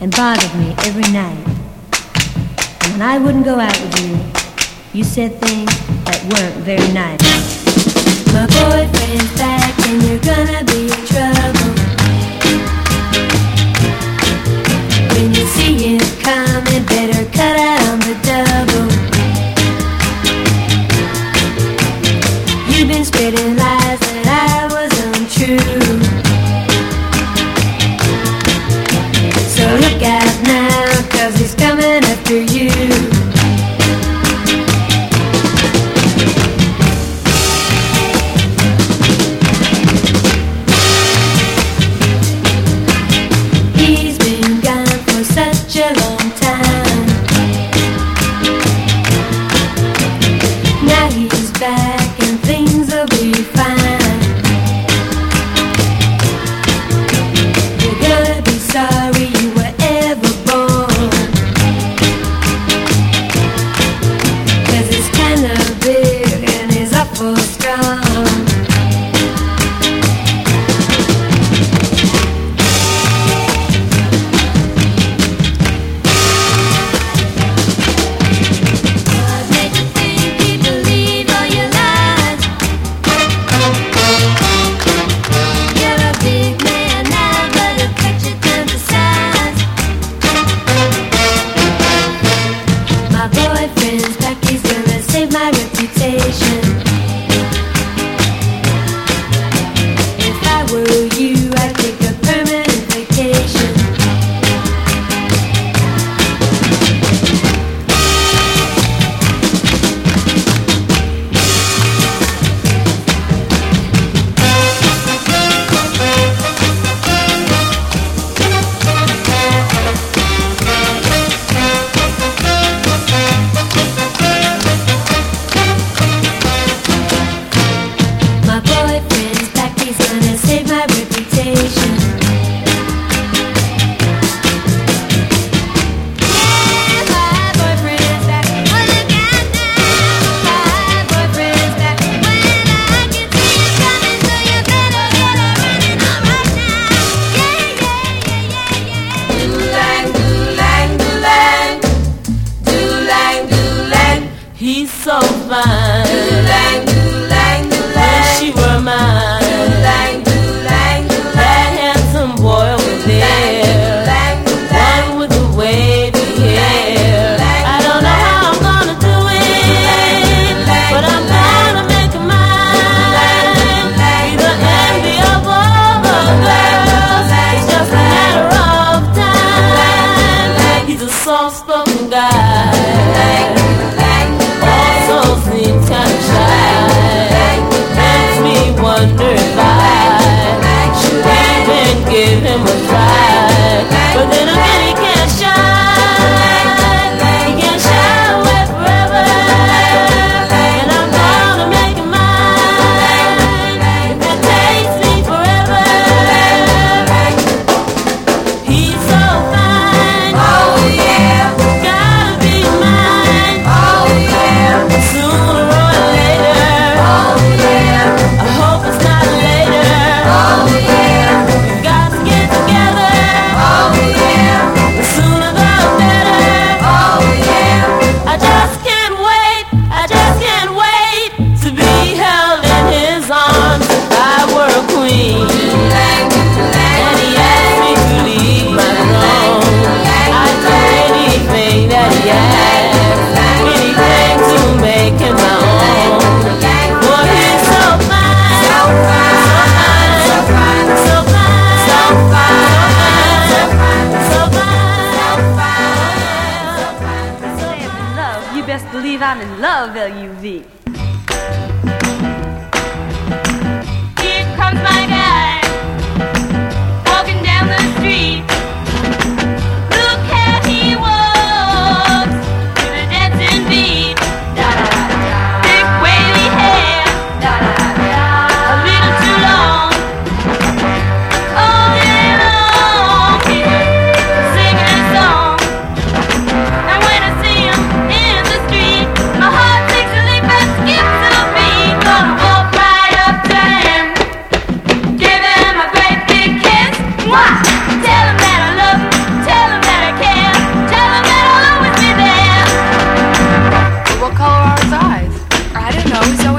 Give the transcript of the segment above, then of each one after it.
and bothered me every night. And when I wouldn't go out with you, you said things that weren't very nice. My boyfriend's back and you're gonna be in trouble. When you see him coming, better cut out on the double. You've been spreading lies. do you. He's so fine.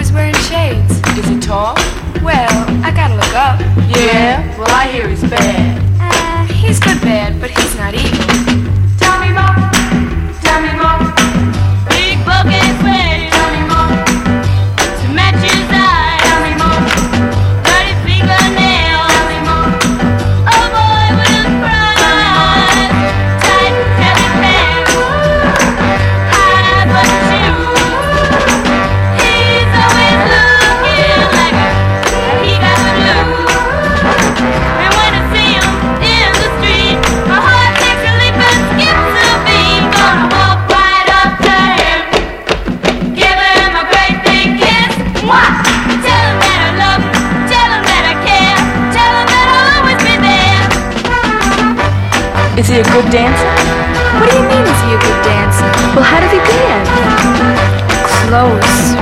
always wearing shades. Is he tall? Well, I gotta look up. Yeah, well, I hear he's bad. Uh, he's good bad, but he's not evil. he a good dancer? What do you mean, is he a good dancer? Well, how did he dance? Close.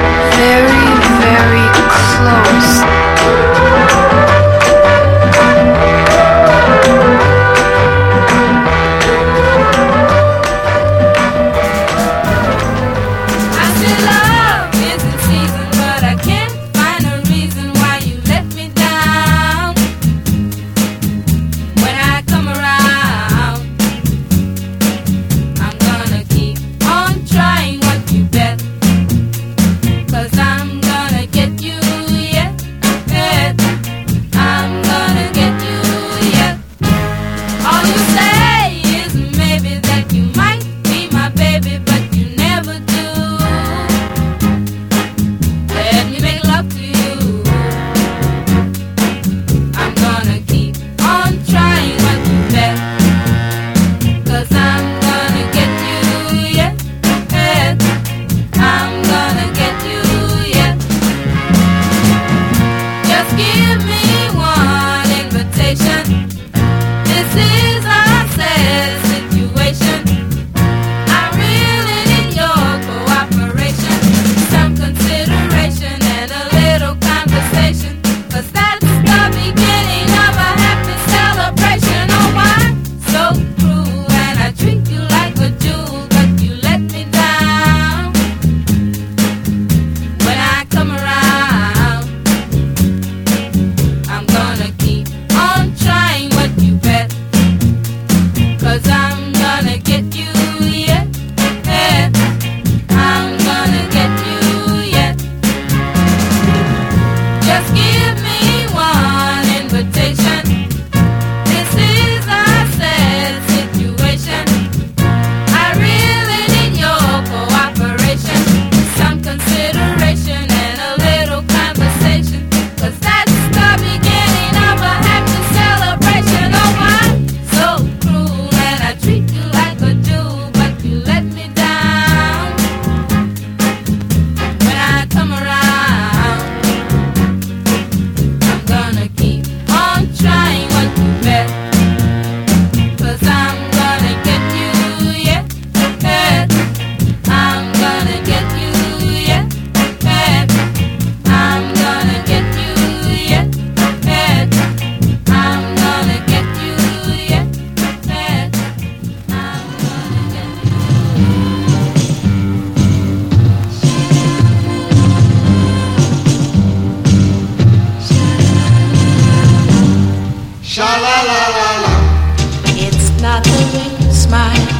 It's not the way you smile.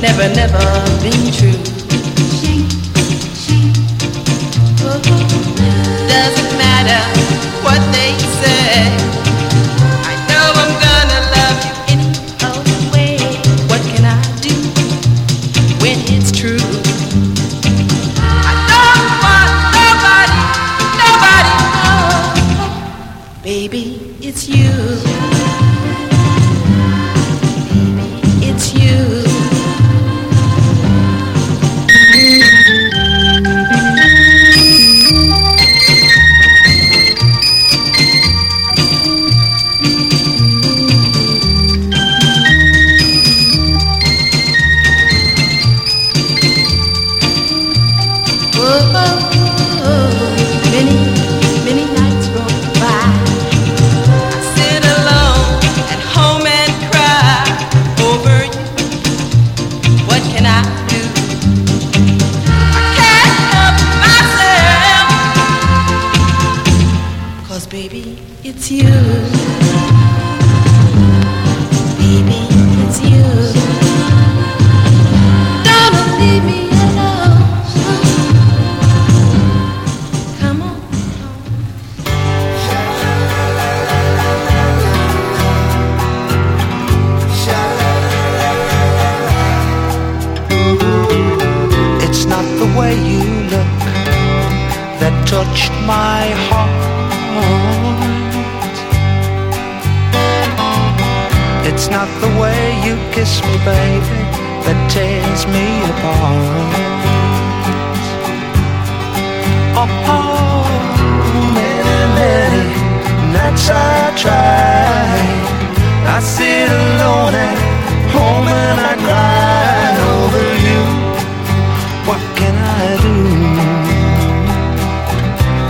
never, never been true. Doesn't matter what they say. Not the way you kiss me, baby, that tears me apart. Oh, many, many nights I try. I sit alone at home and I cry over you. What can I do?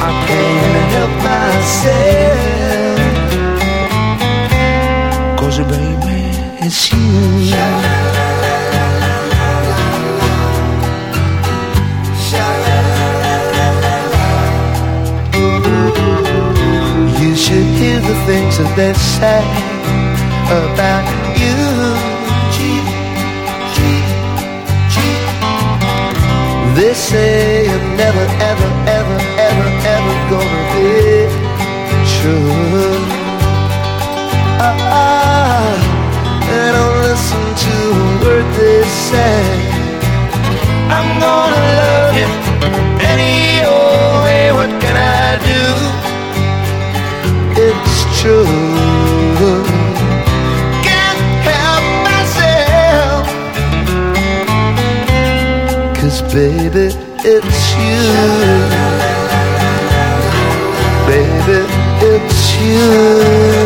I can't help myself. It's you. You should hear the things that they say about you. They say you're never, ever, ever, ever, ever gonna be true. Can't help myself. Cause baby, it's you. Baby, it's you.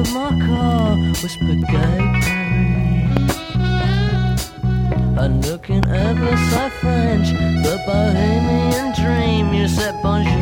of my car, whispered Guy Paris. And looking ever so French, the bohemian dream, you said bonjour.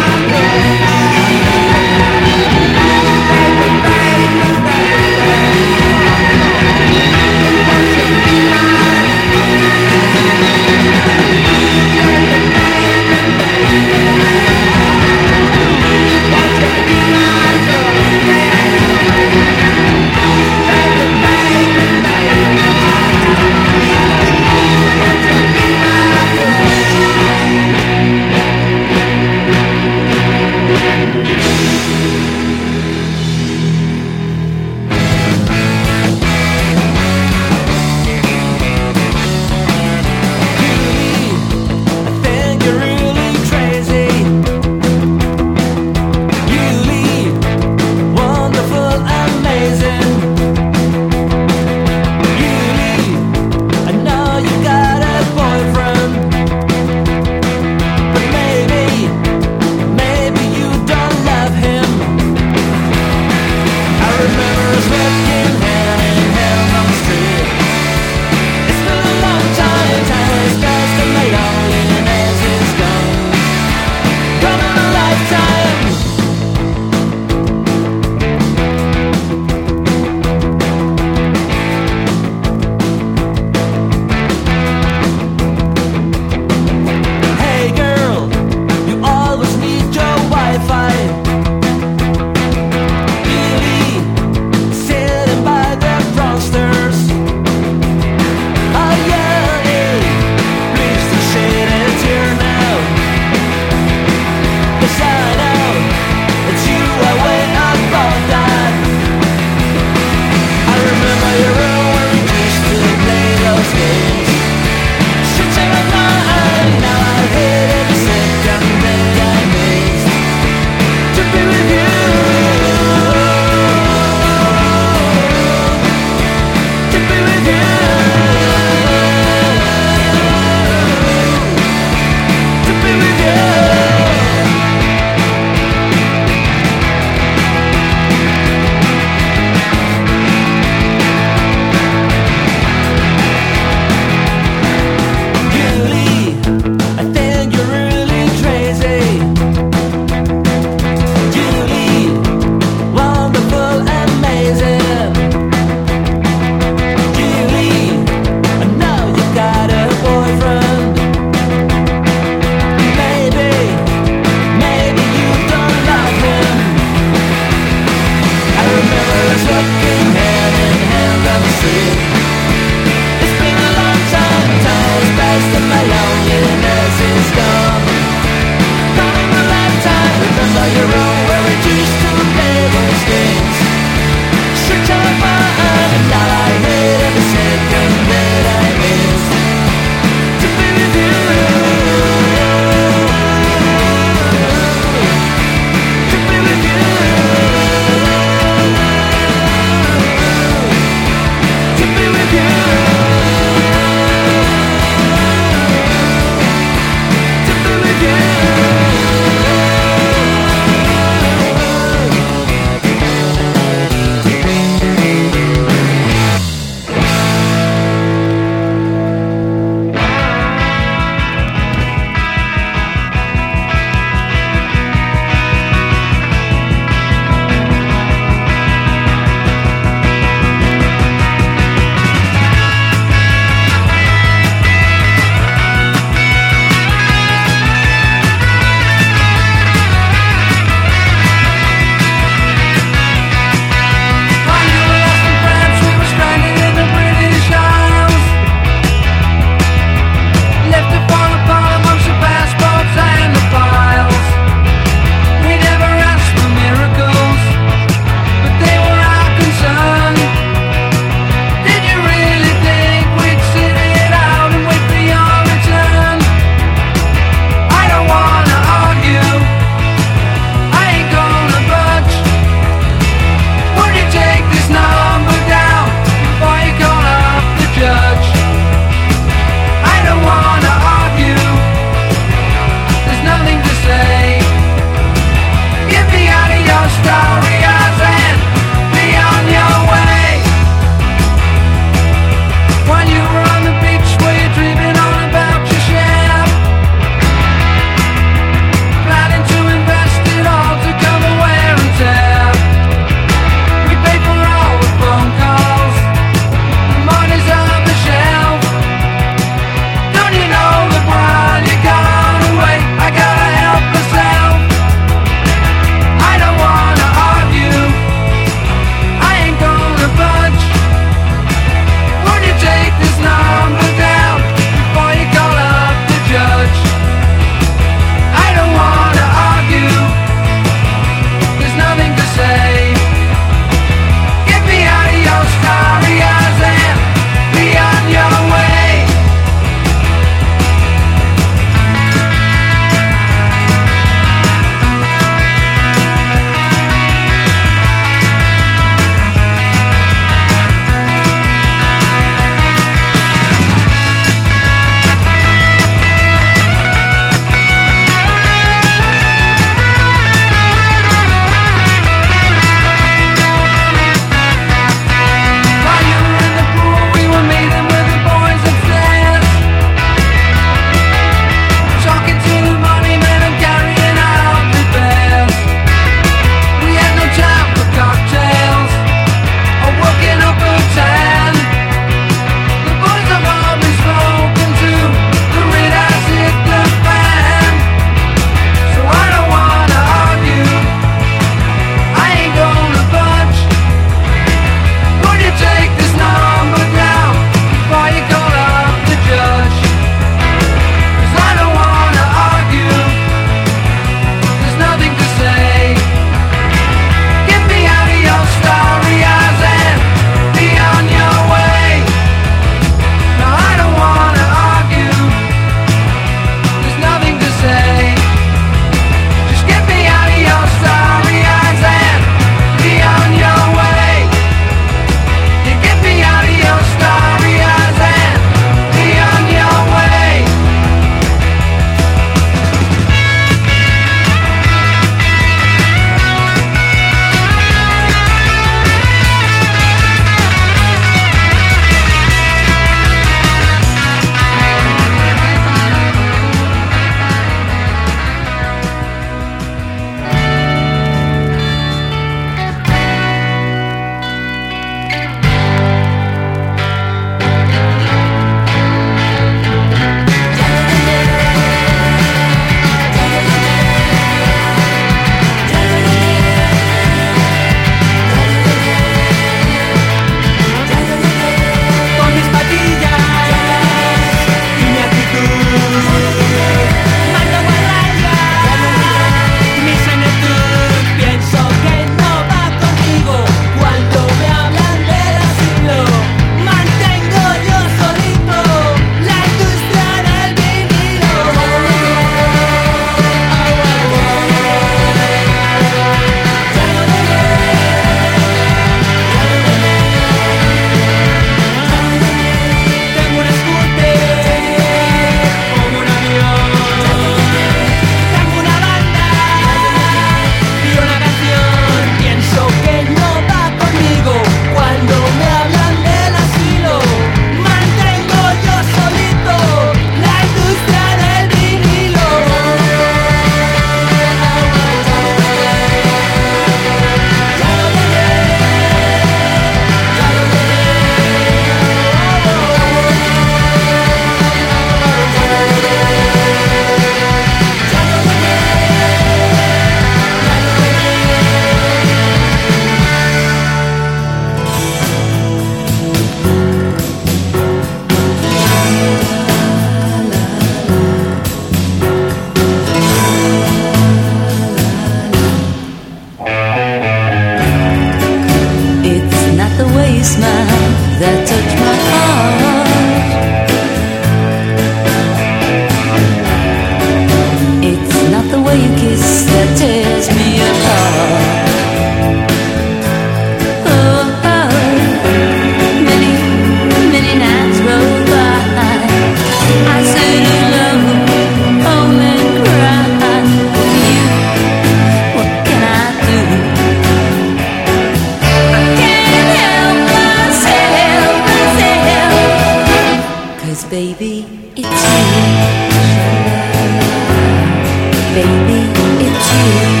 baby, it's you.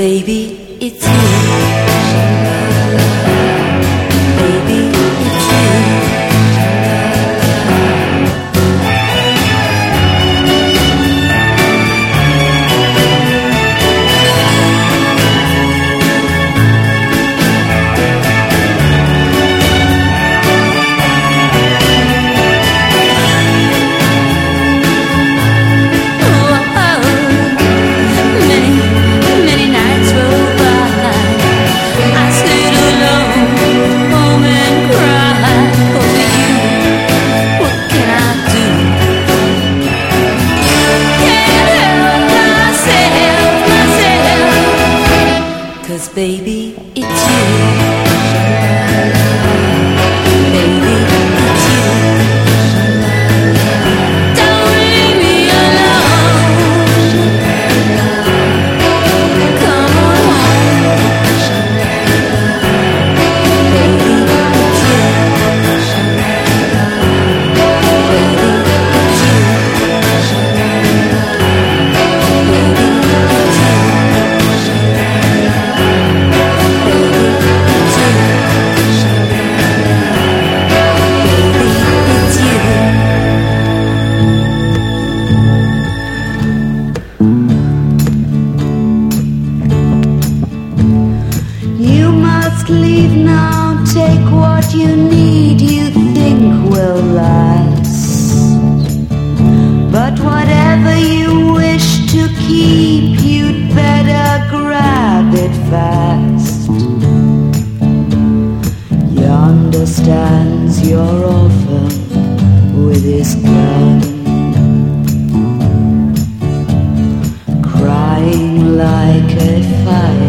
baby. with his gun, crying like a fire.